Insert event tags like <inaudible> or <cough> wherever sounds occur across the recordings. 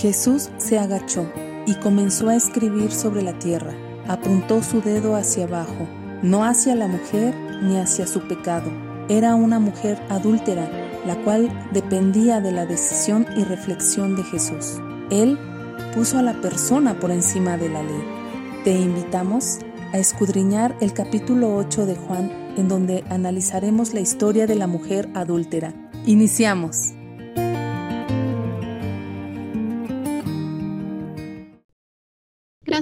Jesús se agachó y comenzó a escribir sobre la tierra. Apuntó su dedo hacia abajo, no hacia la mujer ni hacia su pecado. Era una mujer adúltera, la cual dependía de la decisión y reflexión de Jesús. Él puso a la persona por encima de la ley. Te invitamos a escudriñar el capítulo 8 de Juan, en donde analizaremos la historia de la mujer adúltera. Iniciamos.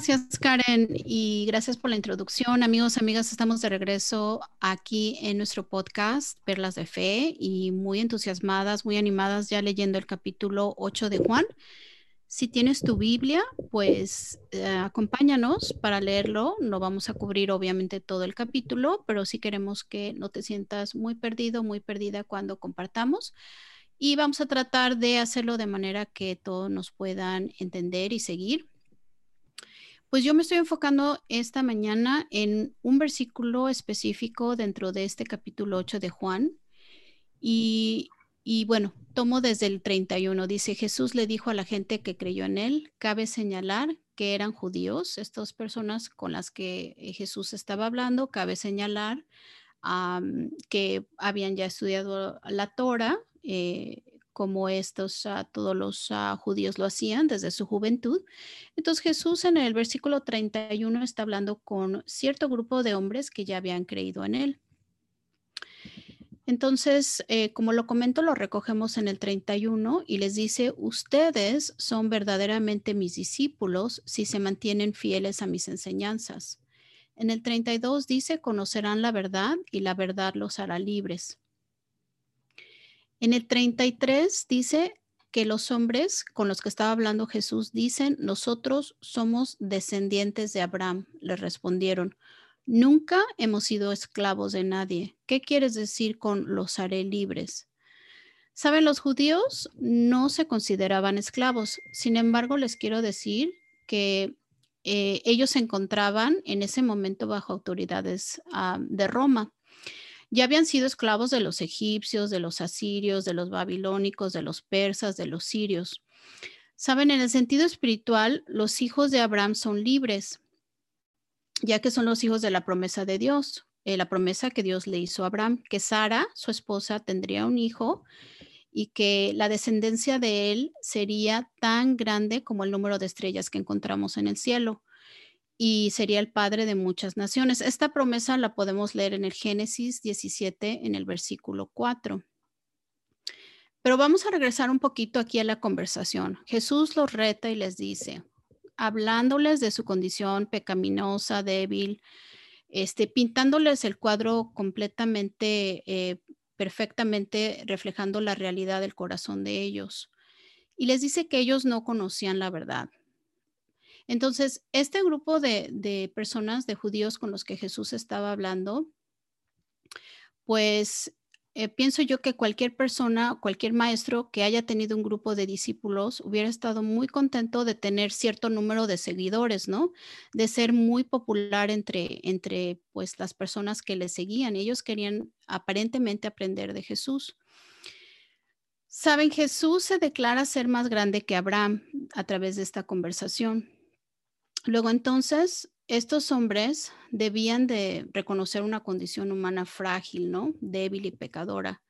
Gracias, Karen, y gracias por la introducción. Amigos, amigas, estamos de regreso aquí en nuestro podcast Perlas de Fe y muy entusiasmadas, muy animadas ya leyendo el capítulo 8 de Juan. Si tienes tu Biblia, pues eh, acompáñanos para leerlo. No vamos a cubrir obviamente todo el capítulo, pero sí queremos que no te sientas muy perdido, muy perdida cuando compartamos. Y vamos a tratar de hacerlo de manera que todos nos puedan entender y seguir. Pues yo me estoy enfocando esta mañana en un versículo específico dentro de este capítulo 8 de Juan. Y, y bueno, tomo desde el 31. Dice, Jesús le dijo a la gente que creyó en él, cabe señalar que eran judíos, estas personas con las que eh, Jesús estaba hablando, cabe señalar que habían ya estudiado la Torah, eh, como estos, uh, todos los uh, judíos lo hacían desde su juventud. Entonces Jesús en el versículo 31 está hablando con cierto grupo de hombres que ya habían creído en él. Entonces, eh, como lo comento, lo recogemos en el 31 y les dice, ustedes son verdaderamente mis discípulos si se mantienen fieles a mis enseñanzas. En el 32 dice, conocerán la verdad y la verdad los hará libres. En el 33 dice que los hombres con los que estaba hablando Jesús dicen, nosotros somos descendientes de Abraham. Le respondieron, nunca hemos sido esclavos de nadie. ¿Qué quieres decir con los haré libres? Saben, los judíos no se consideraban esclavos. Sin embargo, les quiero decir que eh, ellos se encontraban en ese momento bajo autoridades ah, de Roma ya habían sido esclavos de los egipcios, de los asirios, de los babilónicos, de los persas, de los sirios. Saben, en el sentido espiritual, los hijos de Abraham son libres, ya que son los hijos de la promesa de Dios, eh, la promesa que Dios le hizo a Abraham, que Sara, su esposa, tendría un hijo y que la descendencia de él sería tan grande como el número de estrellas que encontramos en el cielo y sería el padre de muchas naciones. Esta promesa la podemos leer en el Génesis 17, en el versículo 4. Pero vamos a regresar un poquito aquí a la conversación. Jesús los reta y les dice, hablándoles de su condición pecaminosa, débil, este, pintándoles el cuadro completamente, eh, perfectamente reflejando la realidad del corazón de ellos. Y les dice que ellos no conocían la verdad, entonces, este grupo de, personas, de judíos con los que Jesús estaba hablando, pues eh, pienso yo que cualquier persona, cualquier maestro que haya tenido un grupo de discípulos hubiera estado muy contento de tener cierto número de seguidores, ¿no? De ser muy popular entre, entre pues las personas que le seguían. Ellos querían aparentemente aprender de Jesús. Saben, Jesús se declara ser más grande que Abraham a través de esta conversación. Luego entonces, estos hombres debían de reconocer una condición humana frágil, ¿no? Débil y pecadora.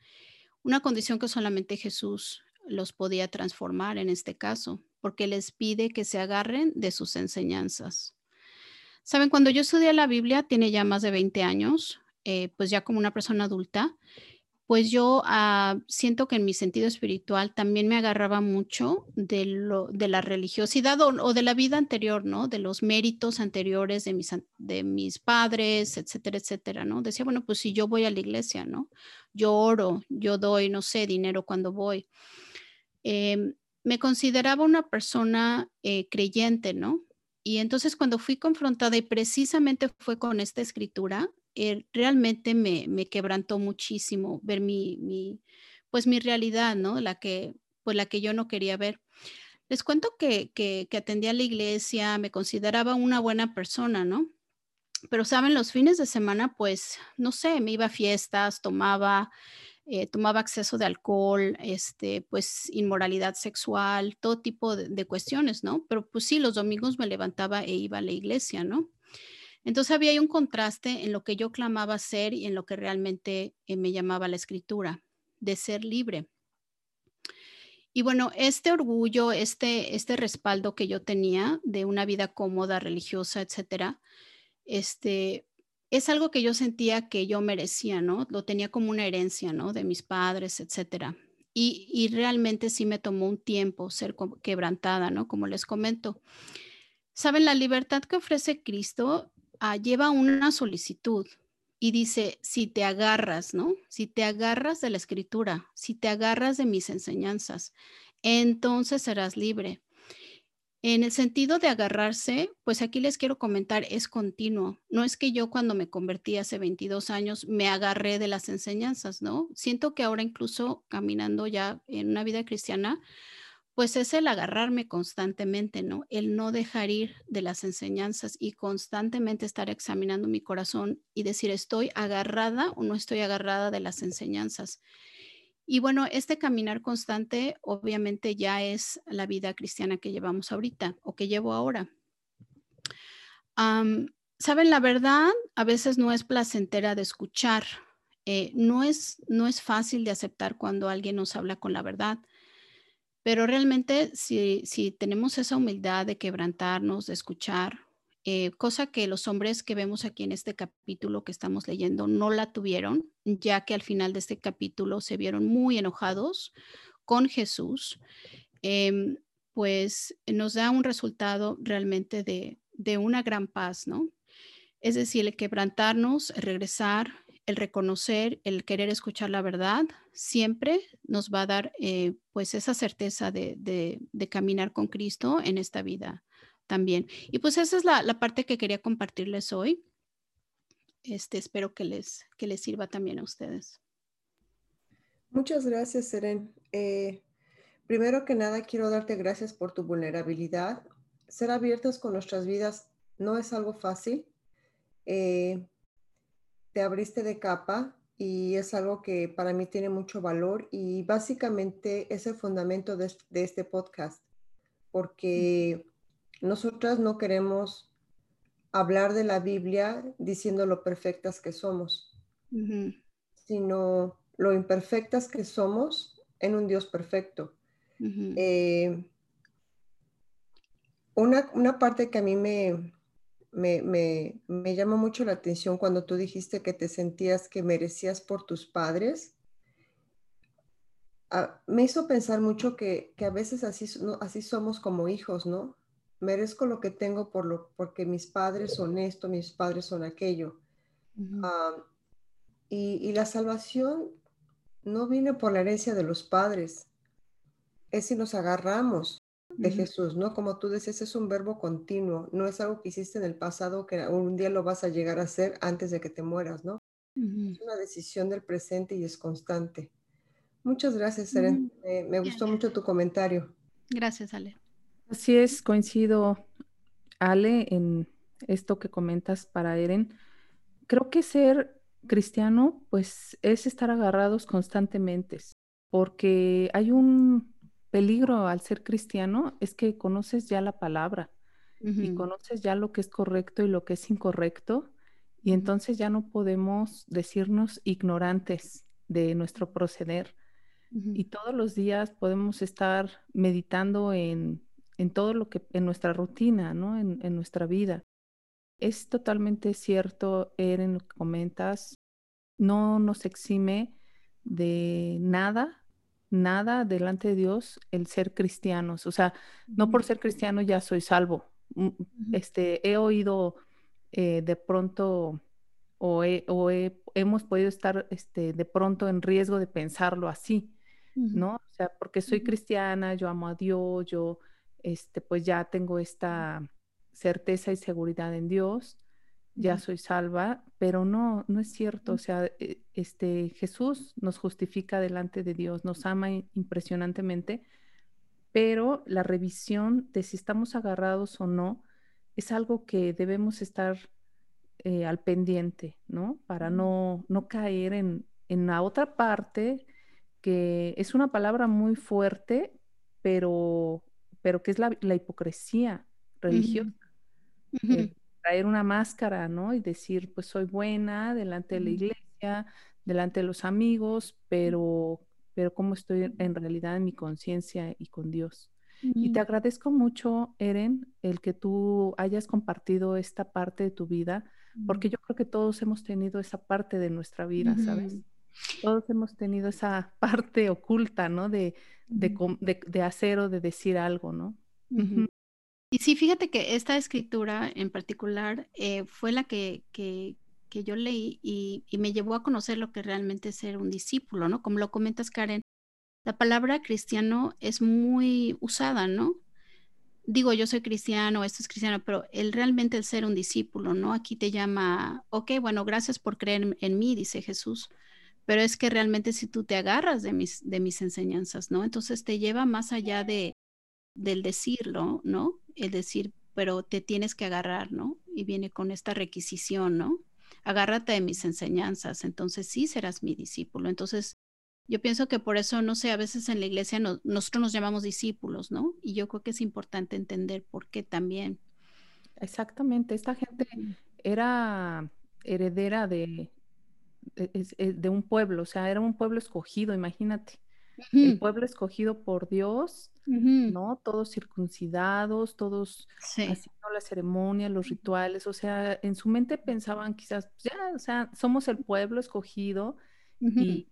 Una condición que solamente Jesús los podía transformar en este caso, porque les pide que se agarren de sus enseñanzas. Saben, cuando yo estudié la Biblia, tiene ya más de 20 años, eh, pues ya como una persona adulta, pues yo ah, siento que en mi sentido espiritual también me agarraba mucho de, la religiosidad o, de la vida anterior, ¿no? De los méritos anteriores de mis, de mis padres, etcétera, etcétera, ¿no? Decía, bueno, pues si yo voy a la iglesia, ¿no? Yo oro, yo doy, no sé, dinero cuando voy. Em, me consideraba una persona eh, creyente, ¿no? Y entonces cuando fui confrontada y precisamente fue con esta escritura, eh, realmente me, quebrantó muchísimo ver mi, pues mi realidad, ¿no? La que, pues la que yo no quería ver. Les cuento que, que, atendía a la iglesia, me consideraba una buena persona, ¿no? Pero saben, los fines de semana, pues, no sé, me iba a fiestas, tomaba, eh, tomaba exceso de alcohol, este, pues inmoralidad sexual, todo tipo de, de, cuestiones, ¿no? Pero pues sí, los domingos me levantaba e iba a la iglesia, ¿no? Entonces había un contraste en lo que yo clamaba ser y en lo que realmente eh, me llamaba la escritura, de ser libre. Y bueno, este orgullo, este, este respaldo que yo tenía de una vida cómoda, religiosa, etcétera, este, es algo que yo sentía que yo merecía, ¿no? Lo tenía como una herencia, ¿no? De mis padres, etcétera. Y, y realmente sí me tomó un tiempo ser quebrantada, ¿no? Como les comento. Saben, la libertad que ofrece Cristo Ah, lleva una solicitud y dice, si te agarras, ¿no? Si te agarras de la escritura, si te agarras de mis enseñanzas, entonces serás libre. En el sentido de agarrarse, pues aquí les quiero comentar, es continuo. No es que yo cuando me convertí hace 22 años me agarré de las enseñanzas, ¿no? Siento que ahora incluso caminando ya en una vida cristiana, pues es el agarrarme constantemente, ¿no? El no dejar ir de las enseñanzas y constantemente estar examinando mi corazón y decir, ¿estoy agarrada o no estoy agarrada de las enseñanzas? Y bueno, este caminar constante obviamente ya es la vida cristiana que llevamos ahorita o que llevo ahora. Saben, la verdad a veces no es placentera de escuchar, eh, no, es, no es fácil de aceptar cuando alguien nos habla con la verdad pero realmente si, si tenemos esa humildad de quebrantarnos, de escuchar, eh, cosa que los hombres que vemos aquí en este capítulo que estamos leyendo no la tuvieron, ya que al final de este capítulo se vieron muy enojados con Jesús, em, pues nos da un resultado realmente de, de una gran paz, ¿no? Es decir, el quebrantarnos, regresar, el reconocer, el querer escuchar la verdad, siempre nos va a dar eh, pues esa certeza de, caminar con Cristo en esta vida también. Y pues esa es la, parte que quería compartirles hoy. Este, espero que les, que les sirva también a ustedes. Muchas gracias, Seren. Eh, primero que nada, quiero darte gracias por tu vulnerabilidad. Ser abiertos con nuestras vidas no es algo fácil. Eh, te abriste de capa y es algo que para mí tiene mucho valor y básicamente es el fundamento de, este podcast, porque nosotras no queremos hablar de la Biblia diciendo lo perfectas que somos, sino lo imperfectas que somos en un Dios perfecto. Eh, una, una, parte que a mí me, me, me, me llamó mucho la atención cuando tú dijiste que te sentías que merecías por tus padres. Ah, me hizo pensar mucho que, que a veces así, así somos como hijos, ¿no? Merezco lo que tengo por lo, porque mis padres son esto, mis padres son aquello. Ah, y, y, la salvación no viene por la herencia de los padres, es si nos agarramos de Jesús, ¿no? Como tú dices, es un verbo continuo, no es algo que hiciste en el pasado que un día lo vas a llegar a hacer antes de que te mueras, ¿no? Es una decisión del presente y es constante. Muchas gracias, Seren. me gustó mucho tu comentario. Gracias, Ale. Así es, coincido, Ale, en esto que comentas para Eren. Creo que ser cristiano, pues, es estar agarrados constantemente, porque hay un peligro al ser cristiano es que conoces ya la palabra y conoces ya lo que es correcto y lo que es incorrecto y entonces ya no podemos decirnos ignorantes de nuestro proceder. Y todos los días podemos estar meditando en, todo lo que, en nuestra rutina, ¿no? En, en nuestra vida. Es totalmente cierto, Eren, lo que comentas, no nos exime de nada nada delante de Dios el ser cristianos. O sea, no por ser cristiano ya soy salvo. Mm, este, he oído eh, de pronto o, hemos podido estar este, de pronto en riesgo de pensarlo así, ¿no? O sea, porque soy cristiana, yo amo a Dios, yo este, pues ya tengo esta certeza y seguridad en Dios ya soy salva, pero no, no es cierto. O sea, eh, este, Jesús nos justifica delante de Dios, nos ama impresionantemente, pero la revisión de si estamos agarrados o no es algo que debemos estar eh, al pendiente, ¿no? Para no, no caer en, en la otra parte, que es una palabra muy fuerte, pero, pero que es la, hipocresía religiosa. Traer una máscara, ¿no? Y decir, pues soy buena delante de la iglesia, delante de los amigos, pero, pero cómo estoy en realidad en mi conciencia y con Dios. Y te agradezco mucho, Eren, el que tú hayas compartido esta parte de tu vida, porque yo creo que todos hemos tenido esa parte de nuestra vida, ¿sabes? Todos hemos tenido esa <laughs> parte oculta, ¿no? De, de, hacer o de decir algo, ¿no? Y sí, fíjate que esta escritura en particular eh, fue la que, que, yo leí y, y, me llevó a conocer lo que realmente es ser un discípulo, ¿no? Como lo comentas, Karen, la palabra cristiano es muy usada, ¿no? Digo, yo soy cristiano, esto es cristiano, pero el realmente el ser un discípulo, ¿no? Aquí te llama, ok, bueno, gracias por creer en mí, dice Jesús, pero es que realmente si tú te agarras de mis, de mis enseñanzas, ¿no? Entonces te lleva más allá de, del decirlo, ¿no? El decir, pero te tienes que agarrar, ¿no? Y viene con esta requisición, ¿no? agárrate de mis enseñanzas, entonces sí serás mi discípulo. Entonces, yo pienso que por eso, no sé, a veces en la iglesia nosotros nos llamamos discípulos, ¿no? Y yo creo que es importante entender por qué también. Exactamente, esta gente era heredera de, de, un pueblo, o sea, era un pueblo escogido, imagínate. El pueblo escogido por Dios, ¿no? Todos circuncidados, todos haciendo la ceremonia, los rituales, o sea, en su mente pensaban quizás, ya, o sea, somos el pueblo escogido y,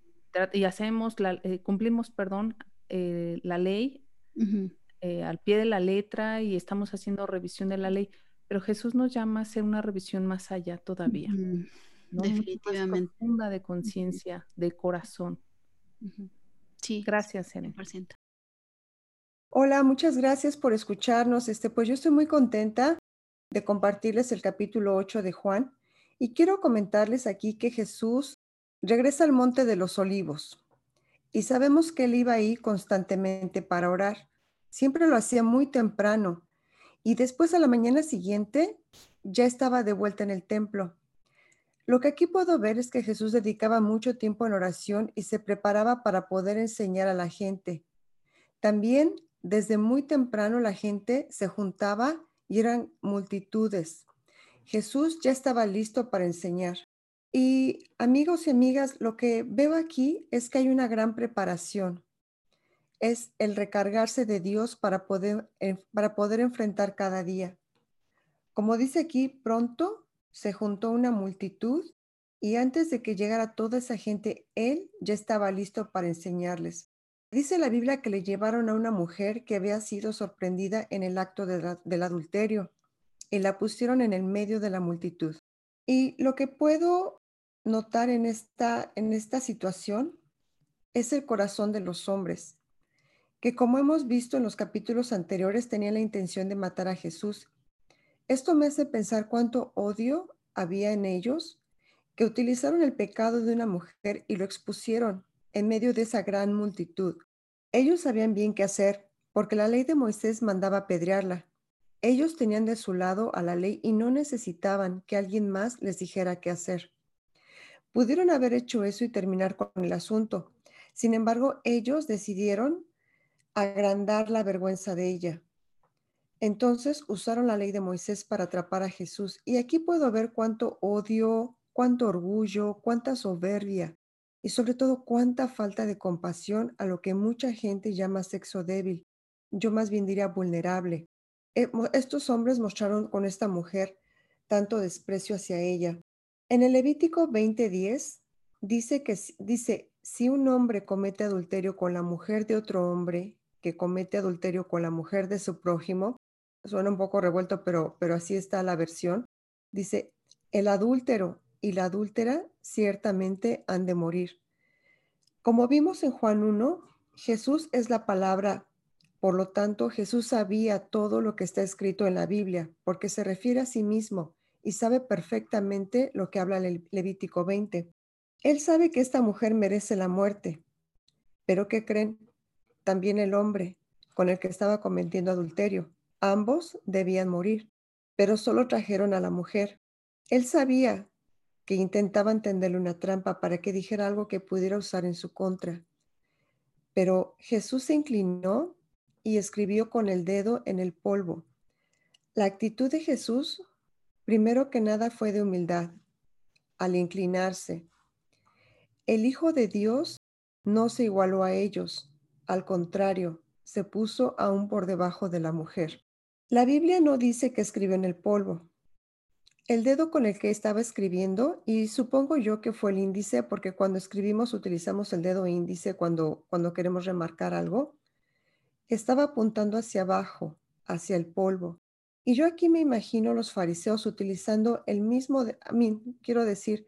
hacemos, la, eh, cumplimos, perdón, eh, la ley eh, al pie de la letra y estamos haciendo revisión de la ley, pero Jesús nos llama a hacer una revisión más allá todavía. Definitivamente. Más profunda de conciencia, de corazón. Sí. Gracias, Ene. Hola, muchas gracias por escucharnos. Este, pues yo estoy muy contenta de compartirles el capítulo 8 de Juan y quiero comentarles aquí que Jesús regresa al monte de los olivos y sabemos que él iba ahí constantemente para orar. Siempre lo hacía muy temprano y después a la mañana siguiente ya estaba de vuelta en el templo. Lo que aquí puedo ver es que Jesús dedicaba mucho tiempo en oración y se preparaba para poder enseñar a la gente. También desde muy temprano la gente se juntaba y eran multitudes. Jesús ya estaba listo para enseñar. Y amigos y amigas, lo que veo aquí es que hay una gran preparación. Es el recargarse de Dios para poder, para poder enfrentar cada día. Como dice aquí, pronto se juntó una multitud y antes de que llegara toda esa gente, Él ya estaba listo para enseñarles. Dice la Biblia que le llevaron a una mujer que había sido sorprendida en el acto del adulterio y la pusieron en el medio de la multitud. Y lo que puedo notar en esta, en esta situación es el corazón de los hombres, que como hemos visto en los capítulos anteriores tenían la intención de matar a Jesús. Esto me hace pensar cuánto odio había en ellos, que utilizaron el pecado de una mujer y lo expusieron en medio de esa gran multitud. Ellos sabían bien qué hacer, porque la ley de Moisés mandaba apedrearla. Ellos tenían de su lado a la ley y no necesitaban que alguien más les dijera qué hacer. Pudieron haber hecho eso y terminar con el asunto. Sin embargo, ellos decidieron agrandar la vergüenza de ella. Entonces usaron la ley de Moisés para atrapar a Jesús. Y aquí puedo ver cuánto odio, cuánto orgullo, cuánta soberbia y sobre todo cuánta falta de compasión a lo que mucha gente llama sexo débil. Yo más bien diría vulnerable. Eh, estos hombres mostraron con esta mujer tanto desprecio hacia ella. En el Levítico 20:10 dice que dice, si un hombre comete adulterio con la mujer de otro hombre que comete adulterio con la mujer de su prójimo, suena un poco revuelto, pero, pero así está la versión, dice, el adúltero y la adúltera ciertamente han de morir. Como vimos en Juan 1, Jesús es la palabra, por lo tanto Jesús sabía todo lo que está escrito en la Biblia, porque se refiere a sí mismo y sabe perfectamente lo que habla el Levítico 20. Él sabe que esta mujer merece la muerte, pero ¿qué creen? También el hombre con el que estaba cometiendo adulterio. Ambos debían morir, pero solo trajeron a la mujer. Él sabía que intentaban tenderle una trampa para que dijera algo que pudiera usar en su contra. Pero Jesús se inclinó y escribió con el dedo en el polvo. La actitud de Jesús, primero que nada, fue de humildad, al inclinarse. El Hijo de Dios no se igualó a ellos, al contrario, se puso aún por debajo de la mujer. La Biblia no dice que escribió en el polvo. El dedo con el que estaba escribiendo, y supongo yo que fue el índice, porque cuando escribimos utilizamos el dedo índice cuando, cuando queremos remarcar algo, estaba apuntando hacia abajo, hacia el polvo. Y yo aquí me imagino los fariseos utilizando el mismo, a mí quiero decir,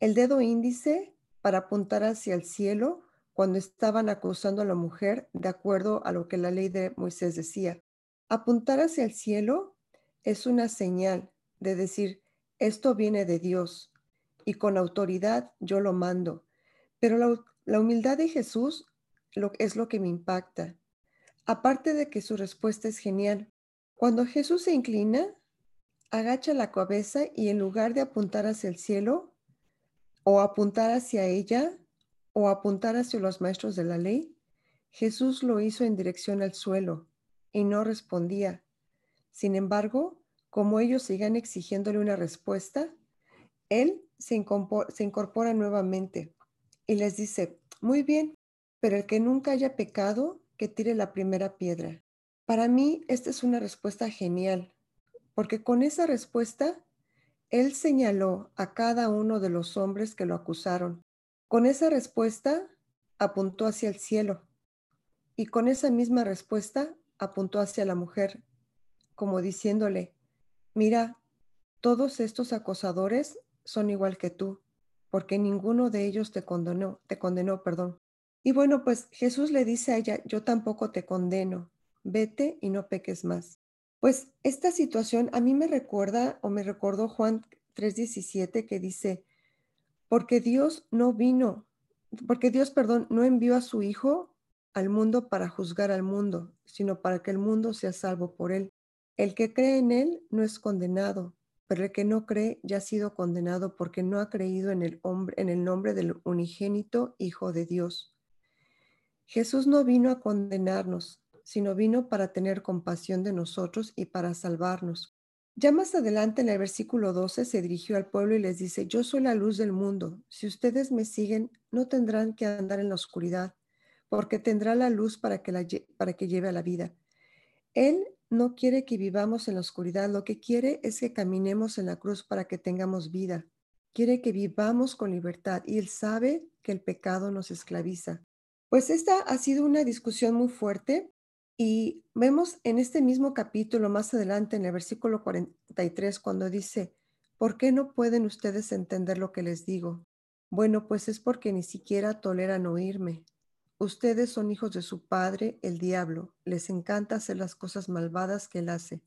el dedo índice para apuntar hacia el cielo cuando estaban acusando a la mujer de acuerdo a lo que la ley de Moisés decía. Apuntar hacia el cielo es una señal de decir, esto viene de Dios y con autoridad yo lo mando. Pero la, humildad de Jesús es lo que me impacta. Aparte de que su respuesta es genial. Cuando Jesús se inclina, agacha la cabeza y en lugar de apuntar hacia el cielo o apuntar hacia ella, o apuntar hacia los maestros de la ley, Jesús lo hizo en dirección al suelo y no respondía. Sin embargo, como ellos sigan exigiéndole una respuesta, él se incorpora, nuevamente y les dice, muy bien, pero el que nunca haya pecado, que tire la primera piedra. Para mí, esta es una respuesta genial, porque con esa respuesta, él señaló a cada uno de los hombres que lo acusaron con esa respuesta apuntó hacia el cielo y con esa misma respuesta apuntó hacia la mujer, como diciéndole, mira, todos estos acosadores son igual que tú, porque ninguno de ellos te condenó, te condenó, perdón. Y bueno, pues Jesús le dice a ella, yo tampoco te condeno, vete y no peques más. Pues esta situación a mí me recuerda o me recordó Juan 3:17 que dice, porque Dios no vino, porque Dios, perdón, no envió a su Hijo al mundo para juzgar al mundo, sino para que el mundo sea salvo por él. El que cree en él no es condenado, pero el que no cree ya ha sido condenado porque no ha creído en el, hombre, en el nombre del unigénito Hijo de Dios. Jesús no vino a condenarnos, sino vino para tener compasión de nosotros y para salvarnos. Ya más adelante en el versículo 12 se dirigió al pueblo y les dice, yo soy la luz del mundo. Si ustedes me siguen, no tendrán que andar en la oscuridad, porque tendrá la luz para que, para que lleve a la vida. Él no quiere que vivamos en la oscuridad, lo que quiere es que caminemos en la cruz para que tengamos vida. Quiere que vivamos con libertad y él sabe que el pecado nos esclaviza. Pues esta ha sido una discusión muy fuerte y vemos en este mismo capítulo más adelante, en el versículo 43, cuando dice, ¿por qué no pueden ustedes entender lo que les digo? Bueno, pues es porque ni siquiera toleran oírme. Ustedes son hijos de su padre, el diablo. Les encanta hacer las cosas malvadas que él hace.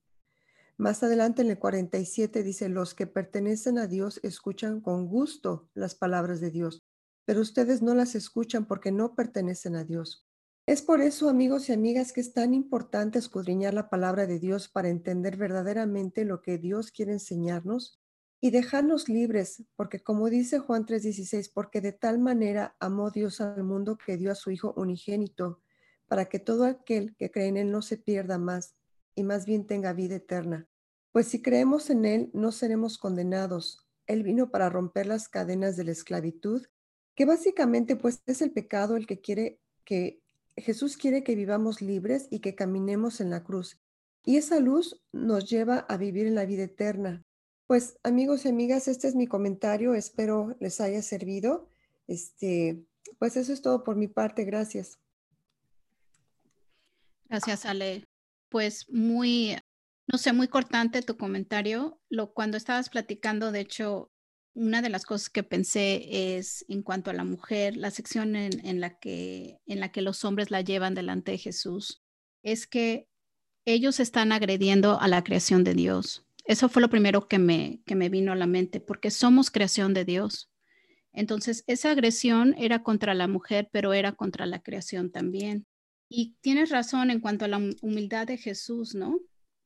Más adelante en el 47 dice, los que pertenecen a Dios escuchan con gusto las palabras de Dios, pero ustedes no las escuchan porque no pertenecen a Dios. Es por eso, amigos y amigas, que es tan importante escudriñar la palabra de Dios para entender verdaderamente lo que Dios quiere enseñarnos y dejarnos libres, porque como dice Juan 3:16, porque de tal manera amó Dios al mundo que dio a su Hijo unigénito, para que todo aquel que cree en Él no se pierda más y más bien tenga vida eterna. Pues si creemos en Él, no seremos condenados. Él vino para romper las cadenas de la esclavitud, que básicamente pues es el pecado el que quiere que Jesús quiere que vivamos libres y que caminemos en la cruz. Y esa luz nos lleva a vivir en la vida eterna. Pues amigos y amigas, este es mi comentario. Espero les haya servido. Este, pues eso es todo por mi parte. Gracias. Gracias, Ale. Pues muy, no sé, muy cortante tu comentario. Lo, cuando estabas platicando, de hecho, una de las cosas que pensé es en cuanto a la mujer, la sección en, la que, en la que los hombres la llevan delante de Jesús, es que ellos están agrediendo a la creación de Dios. Eso fue lo primero que me, que me vino a la mente, porque somos creación de Dios. Entonces, esa agresión era contra la mujer, pero era contra la creación también. Y tienes razón en cuanto a la humildad de Jesús, ¿no?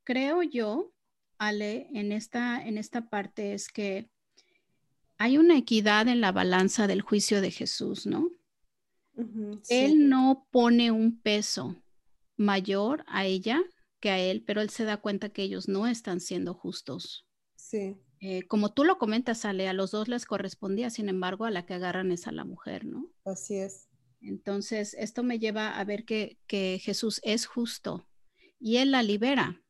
Creo yo, Ale, en esta, en esta parte es que hay una equidad en la balanza del juicio de Jesús, ¿no? Él no pone un peso mayor a ella que a él, pero él se da cuenta que ellos no están siendo justos. Sí. Eh, como tú lo comentas, Ale, a los dos les correspondía, sin embargo, a la que agarran es a la mujer, ¿no? Así es. Entonces, esto me lleva a ver que, Jesús es justo y él la libera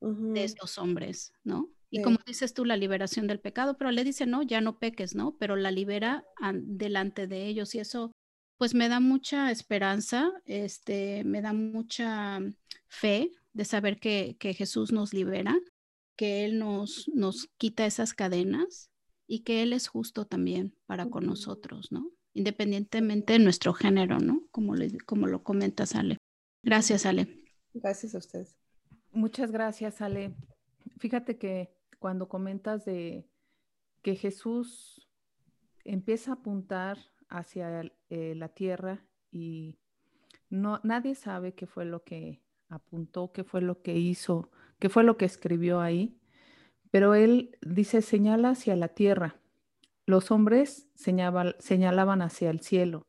de estos hombres, ¿no? Y como dices tú, la liberación del pecado, pero le dice, no, ya no peques, ¿no? Pero la libera delante de ellos y eso pues me da mucha esperanza, este, me da mucha fe de saber que, Jesús nos libera, que Él nos, nos quita esas cadenas y que Él es justo también para con nosotros, ¿no? Independientemente de nuestro género, ¿no? Como, como lo comentas, Ale. Gracias, Ale. Gracias a ustedes. Muchas gracias, Ale. Fíjate que cuando comentas de que Jesús empieza a apuntar hacia eh, la tierra y no, nadie sabe qué fue lo que apuntó, qué fue lo que hizo, qué fue lo que escribió ahí, pero él dice señala hacia la tierra. Los hombres señalaban hacia el cielo,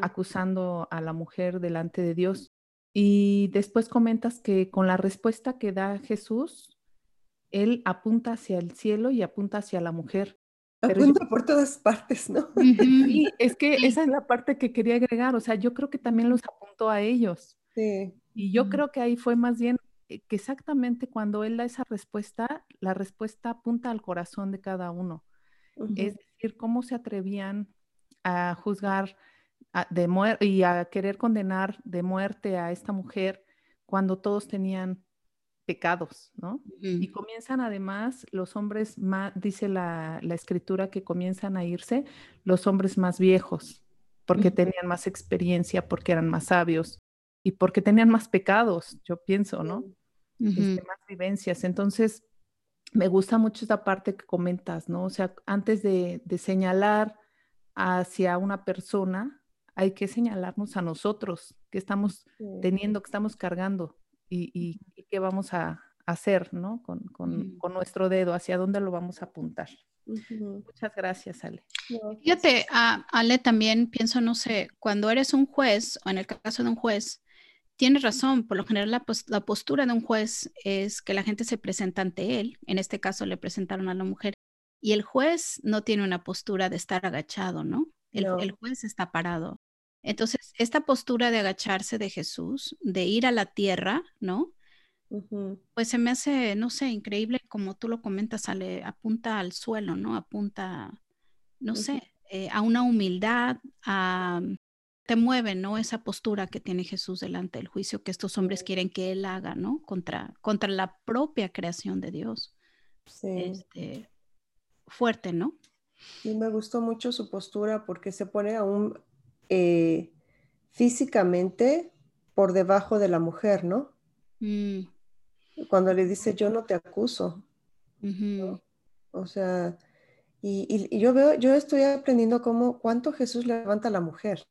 acusando a la mujer delante de Dios. Y después comentas que con la respuesta que da Jesús, él apunta hacia el cielo y apunta hacia la mujer. Apunta por todas partes, ¿no? Sí, es que <laughs> esa es la parte que quería agregar, o sea, yo creo que también los apuntó a ellos. Sí. Y yo creo que ahí fue más bien eh, que exactamente cuando él da esa respuesta, la respuesta apunta al corazón de cada uno. Es decir, cómo se atrevían a juzgar de y a querer condenar de muerte a esta mujer cuando todos tenían pecados, ¿no? Y comienzan además los hombres más, dice la, escritura que comienzan a irse los hombres más viejos, porque tenían más experiencia, porque eran más sabios y porque tenían más pecados, yo pienso, ¿no? Este, más vivencias. Entonces, me gusta mucho esta parte que comentas, ¿no? O sea, antes de, señalar hacia una persona, hay que señalarnos a nosotros, que estamos teniendo, que estamos cargando y, qué vamos a hacer, ¿no? Con, nuestro dedo, hacia dónde lo vamos a apuntar. Muchas gracias, Ale. Fíjate, ah, Ale, también pienso, no sé, cuando eres un juez, o en el caso de un juez, tienes razón, por lo general la, la, postura de un juez es que la gente se presenta ante él, en este caso le presentaron a la mujer, y el juez no tiene una postura de estar agachado, ¿no? El, el juez está parado. Entonces, esta postura de agacharse de Jesús, de ir a la tierra, ¿no? Pues se me hace, no sé, increíble como tú lo comentas, sale, apunta al suelo, ¿no? Apunta, no sé, eh, a una humildad, a, te mueve, ¿no? Esa postura que tiene Jesús delante del juicio que estos hombres quieren que él haga, ¿no? Contra, contra la propia creación de Dios. Sí. Este, fuerte, ¿no? Y me gustó mucho su postura porque se pone aún eh, físicamente por debajo de la mujer, ¿no? Mm. Cuando le dice, yo no te acuso. O sea, y, yo veo, yo estoy aprendiendo cómo, cuánto Jesús levanta a la mujer.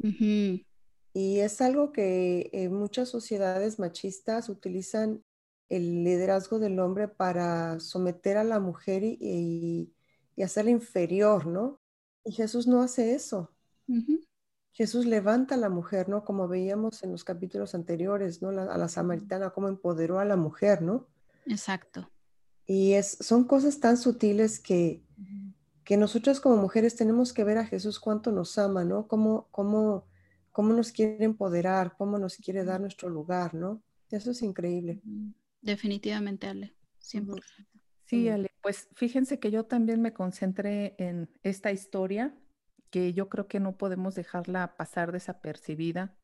Y es algo que en muchas sociedades machistas utilizan el liderazgo del hombre para someter a la mujer y, y hacerla inferior, ¿no? Y Jesús no hace eso. Jesús levanta a la mujer, ¿no? Como veíamos en los capítulos anteriores, ¿no? a la samaritana, cómo empoderó a la mujer, ¿no? Exacto. Y es, son cosas tan sutiles que, que nosotras como mujeres tenemos que ver a Jesús cuánto nos ama, ¿no? Cómo, cómo, cómo nos quiere empoderar, cómo nos quiere dar nuestro lugar, ¿no? Eso es increíble. Definitivamente, Ale, 100%. Sí, Ale, pues fíjense que yo también me concentré en esta historia que yo creo que no podemos dejarla pasar desapercibida.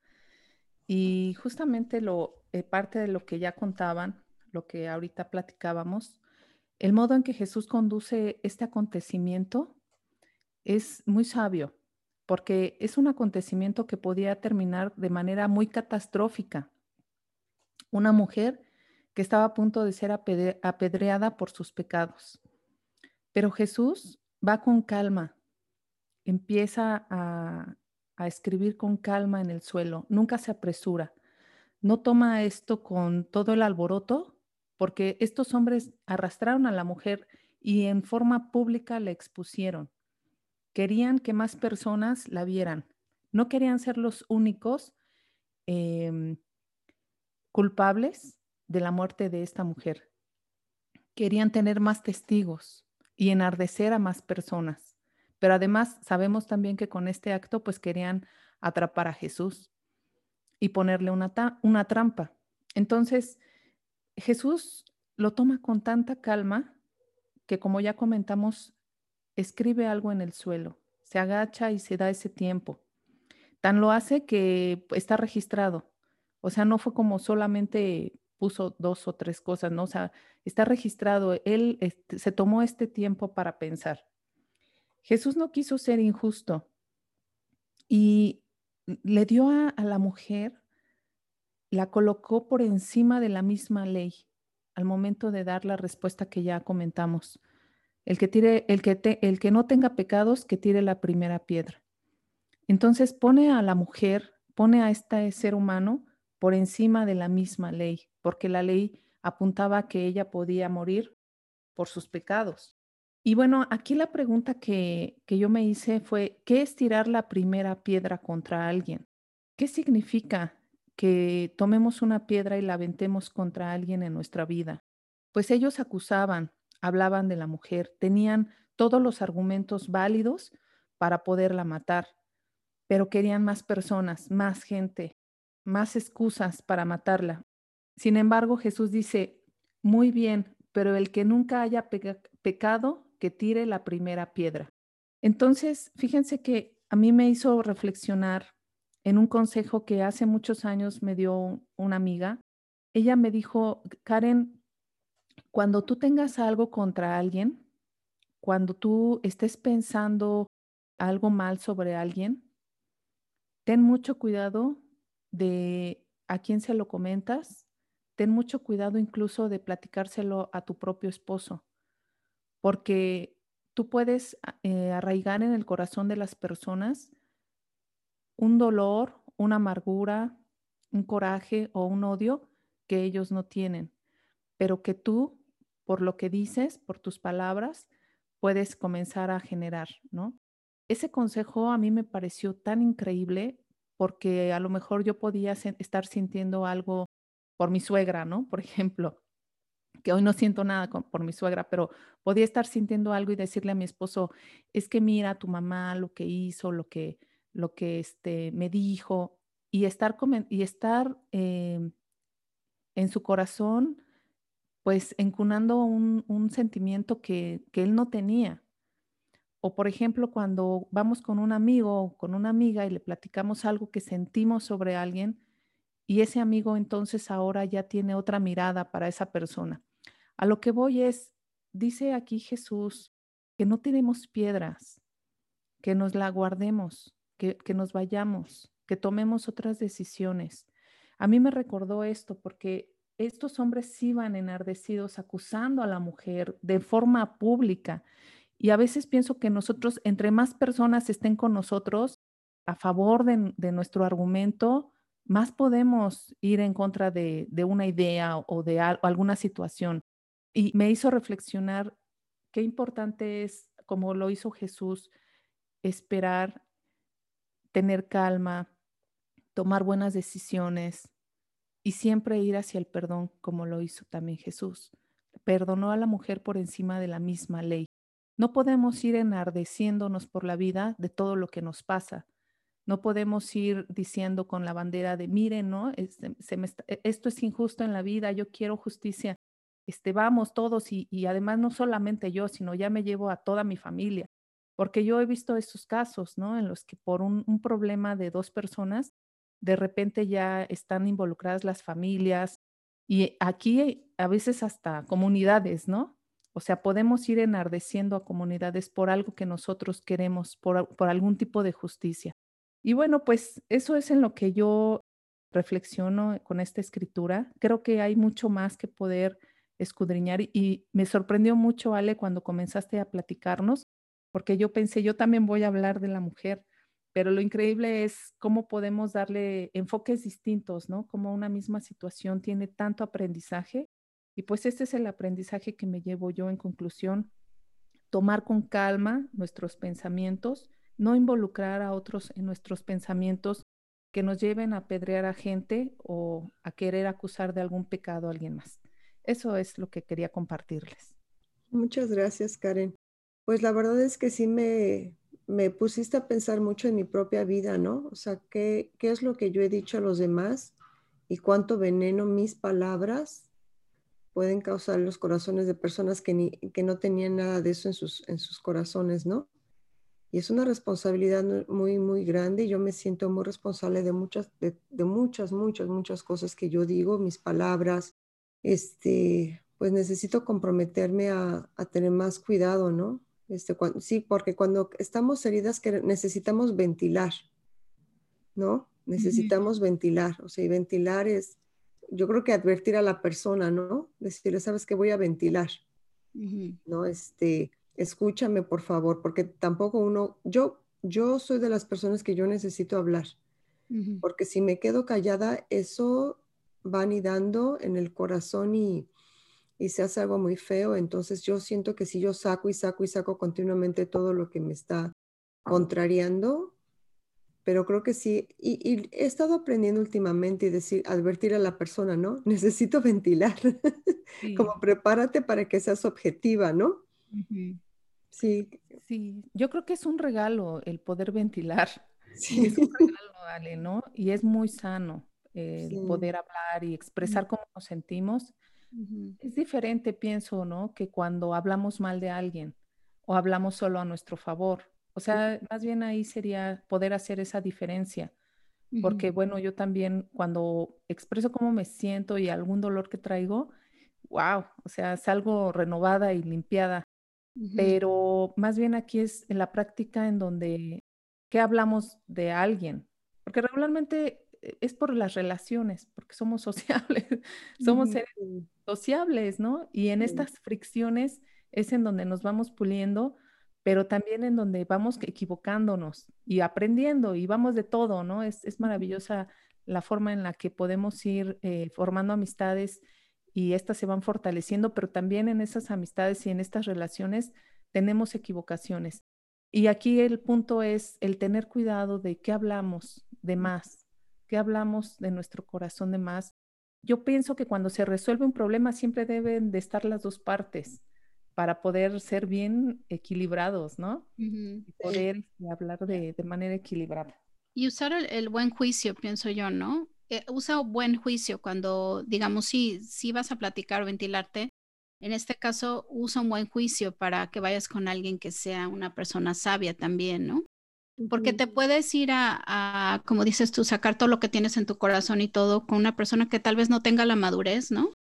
Y justamente lo, eh, parte de lo que ya contaban, lo que ahorita platicábamos, el modo en que Jesús conduce este acontecimiento es muy sabio, porque es un acontecimiento que podía terminar de manera muy catastrófica. Una mujer que estaba a punto de ser apedreada por sus pecados. Pero Jesús va con calma, empieza a, escribir con calma en el suelo, nunca se apresura, no toma esto con todo el alboroto, porque estos hombres arrastraron a la mujer y en forma pública la expusieron. Querían que más personas la vieran. No querían ser los únicos em, culpables de la muerte de esta mujer. Querían tener más testigos y enardecer a más personas. Pero además sabemos también que con este acto pues querían atrapar a Jesús y ponerle una, una trampa. Entonces, Jesús lo toma con tanta calma que como ya comentamos, escribe algo en el suelo, se agacha y se da ese tiempo. Tan lo hace que está registrado. O sea, no fue como solamente puso dos o tres cosas, ¿no? O sea, está registrado. Él este, se tomó este tiempo para pensar. Jesús no quiso ser injusto y le dio a, a la mujer, la colocó por encima de la misma ley al momento de dar la respuesta que ya comentamos. El que, tire, el que, el que no tenga pecados, que tire la primera piedra. Entonces pone a la mujer, pone a este ser humano por encima de la misma ley, porque la ley apuntaba que ella podía morir por sus pecados. Y bueno, aquí la pregunta que, que yo me hice fue, ¿qué es tirar la primera piedra contra alguien? ¿Qué significa que tomemos una piedra y la aventemos contra alguien en nuestra vida. Pues ellos acusaban, hablaban de la mujer, tenían todos los argumentos válidos para poderla matar, pero querían más personas, más gente, más excusas para matarla. Sin embargo, Jesús dice, muy bien, pero el que nunca haya pecado, que tire la primera piedra. Entonces, fíjense que a mí me hizo reflexionar en un consejo que hace muchos años me dio una amiga. Ella me dijo, Karen, cuando tú tengas algo contra alguien, cuando tú estés pensando algo mal sobre alguien, ten mucho cuidado de a quién se lo comentas, ten mucho cuidado incluso de platicárselo a tu propio esposo, porque tú puedes eh, arraigar en el corazón de las personas un dolor, una amargura, un coraje o un odio que ellos no tienen, pero que tú, por lo que dices, por tus palabras, puedes comenzar a generar, ¿no? Ese consejo a mí me pareció tan increíble porque a lo mejor yo podía estar sintiendo algo por mi suegra, ¿no? Por <laughs> ejemplo, que hoy no siento nada por mi suegra, pero podía estar sintiendo algo y decirle a mi esposo, es que mira tu mamá lo que hizo, lo que, lo que este, me dijo y estar, y estar em, en su corazón, pues encunando un, un sentimiento que, que, él no tenía. O por ejemplo, cuando vamos con un amigo o con una amiga y le platicamos algo que sentimos sobre alguien y ese amigo entonces ahora ya tiene otra mirada para esa persona. A lo que voy es, dice aquí Jesús, que no tenemos piedras, que nos la guardemos, que, nos vayamos, que tomemos otras decisiones. A mí me recordó esto porque estos hombres iban enardecidos acusando a la mujer de forma pública. Y a veces pienso que nosotros, entre más personas estén con nosotros a favor de, nuestro argumento, más podemos ir en contra de, una idea o de alguna situación. Y me hizo reflexionar qué importante es, como lo hizo Jesús, esperar tener calma, tomar buenas decisiones y siempre ir hacia el perdón como lo hizo también Jesús. Perdonó a la mujer por encima de la misma ley. No podemos ir enardeciéndonos por la vida de todo lo que nos pasa. No podemos ir diciendo con la bandera de, miren, ¿no? Este, e, esto es injusto en la vida, yo quiero justicia. Este, vamos todos y, y además no solamente yo, sino ya me llevo a toda mi familia. Porque yo he visto estos casos, ¿no? En los que por un, problema de dos personas, de repente ya están involucradas las familias y aquí a veces hasta comunidades, ¿no? O sea, podemos ir enardeciendo a comunidades por algo que nosotros queremos, por, por algún tipo de justicia. Y bueno, pues eso es en lo que yo reflexiono con esta escritura. Creo que hay mucho más que poder escudriñar y me sorprendió mucho, Ale, cuando comenzaste a platicarnos porque yo pensé, yo también voy a hablar de la mujer, pero lo increíble es cómo podemos darle enfoques distintos, ¿no? Como una misma situación tiene tanto aprendizaje. Y pues este es el aprendizaje que me llevo yo en conclusión, tomar con calma nuestros pensamientos, no involucrar a otros en nuestros pensamientos que nos lleven a apedrear a gente o a querer acusar de algún pecado a alguien más. Eso es lo que quería compartirles. Muchas gracias, Karen. Pues la verdad es que sí me, me pusiste a pensar mucho en mi propia vida, ¿no? O sea, ¿qué, ¿qué es lo que yo he dicho a los demás y cuánto veneno mis palabras pueden causar en los corazones de personas que, ni, que no tenían nada de eso en sus, en sus corazones, ¿no? Y es una responsabilidad muy, muy grande. Yo me siento muy responsable de muchas, de, de muchas, muchas, muchas cosas que yo digo, mis palabras. Este, pues necesito comprometerme a, a tener más cuidado, ¿no? Este, sí, porque cuando estamos heridas que necesitamos ventilar, ¿no? Necesitamos ventilar, o sea, y ventilar es, yo creo que advertir a la persona, ¿no? Decirle, sabes que voy a ventilar, ¿no? Este, escúchame por favor, porque tampoco uno, yo, yo soy de las personas que yo necesito hablar, porque si me quedo callada, eso va anidando en el corazón y, y se hace algo muy feo. Entonces yo siento que si yo saco y saco y saco continuamente todo lo que me está contrariando, pero creo que sí, y, he estado aprendiendo últimamente y decir, advertir a la persona, ¿no? <laughs> Necesito ventilar, <laughs> como prepárate para que seas objetiva, ¿no? Sí. Sí, yo creo que es un regalo el poder ventilar. <laughs> Sí. Es un regalo, Ale, ¿no? Y es muy sano el poder hablar y expresar cómo nos sentimos es diferente, pienso, ¿no? Que cuando hablamos mal de alguien o hablamos solo a nuestro favor. O sea, más bien ahí sería poder hacer esa diferencia. Porque, bueno, yo también cuando expreso cómo me siento y algún dolor que traigo, wow, o sea, salgo renovada y limpiada. Pero más bien aquí es en la práctica en donde, ¿qué hablamos de alguien? Porque regularmente eh, es por las relaciones, porque somos <laughs> sociables, somos seres sociables, ¿no? Y en estas fricciones es en donde nos vamos puliendo, pero también en donde vamos equivocándonos y aprendiendo y vamos de todo, ¿no? Es, maravillosa la forma en la que podemos ir eh, formando amistades y estas se van fortaleciendo, pero también en esas amistades y en estas relaciones tenemos equivocaciones. Y aquí el punto es el tener cuidado de qué hablamos de más, qué hablamos de nuestro corazón de más yo pienso que cuando se resuelve un problema siempre deben de estar las dos partes para poder ser bien equilibrados, ¿no? Y poder este, hablar de, manera equilibrada. Y usar el, buen juicio, pienso yo, ¿no? Eh, usa buen juicio cuando, digamos, si, si vas a platicar o ventilarte. En este caso, usa un buen juicio para que vayas con alguien que sea una persona sabia también, ¿no? Porque te puedes ir a, como dices tú, sacar todo lo que tienes en tu corazón y todo con una persona que tal vez no tenga la madurez, ¿no?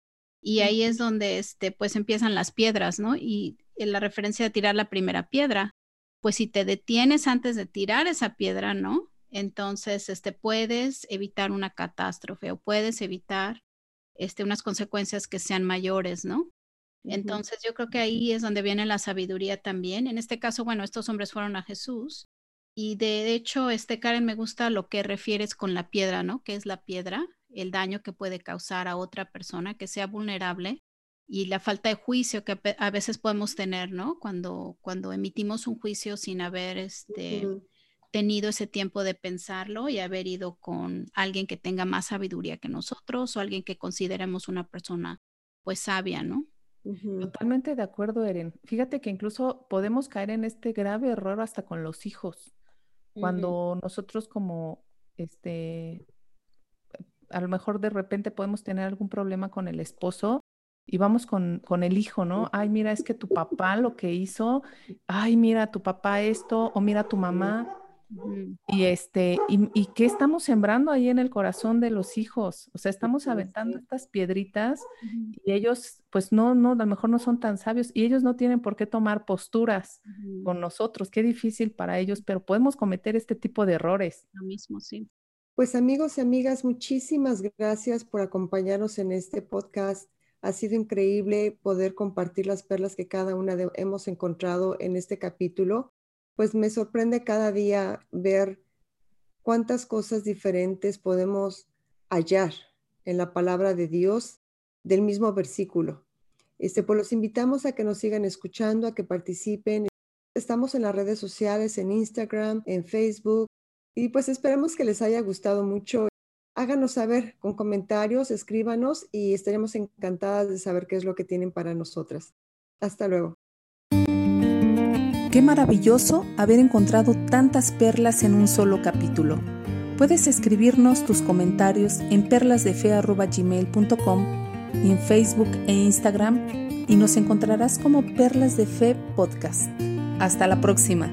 Y ahí es donde, este, pues empiezan las piedras, ¿no? Y en la referencia de tirar la primera piedra, pues si te detienes antes de tirar esa piedra, ¿no? Entonces, este, puedes evitar una catástrofe o puedes evitar, este, unas consecuencias que sean mayores, ¿no? Entonces, yo creo que ahí es donde viene la sabiduría también. En este caso, bueno, estos hombres fueron a Jesús y de hecho, este Karen, me gusta lo que refieres con la piedra, ¿no? ¿Qué es la piedra? El daño que puede causar a otra persona que sea vulnerable y la falta de juicio que a veces podemos tener, ¿no? Cuando, cuando emitimos un juicio sin haber este, tenido ese tiempo de pensarlo y haber ido con alguien que tenga más sabiduría que nosotros o alguien que consideremos una persona pues sabia, ¿no? Totalmente de acuerdo, Eren. Fíjate que incluso podemos caer en este grave error hasta con los hijos. Cuando nosotros como, este, a lo mejor de repente podemos tener algún problema con el esposo y vamos con, con, el hijo, ¿no? Ay, mira, es que tu papá lo que hizo, ay, mira, tu papá esto, o mira, tu mamá. Y este, y, qué estamos sembrando ahí en el corazón de los hijos? O sea, estamos aventando estas piedritas y ellos, pues no, no, a lo mejor no son tan sabios y ellos no tienen por qué tomar posturas con nosotros. Qué difícil para ellos, pero podemos cometer este tipo de errores. Lo mismo, sí. Pues amigos y amigas, muchísimas gracias por acompañarnos en este podcast. Ha sido increíble poder compartir las perlas que cada una de, hemos encontrado en este capítulo pues me sorprende cada día ver cuántas cosas diferentes podemos hallar en la palabra de Dios del mismo versículo. Este, pues los invitamos a que nos sigan escuchando, a que participen. Estamos en las redes sociales, en Instagram, en Facebook, y pues esperemos que les haya gustado mucho. Háganos saber con comentarios, escríbanos y estaremos encantadas de saber qué es lo que tienen para nosotras. Hasta luego. Qué maravilloso haber encontrado tantas perlas en un solo capítulo. Puedes escribirnos tus comentarios en perlasdefe.gmail.com en Facebook e Instagram y nos encontrarás como Perlas de Fe Podcast. Hasta la próxima.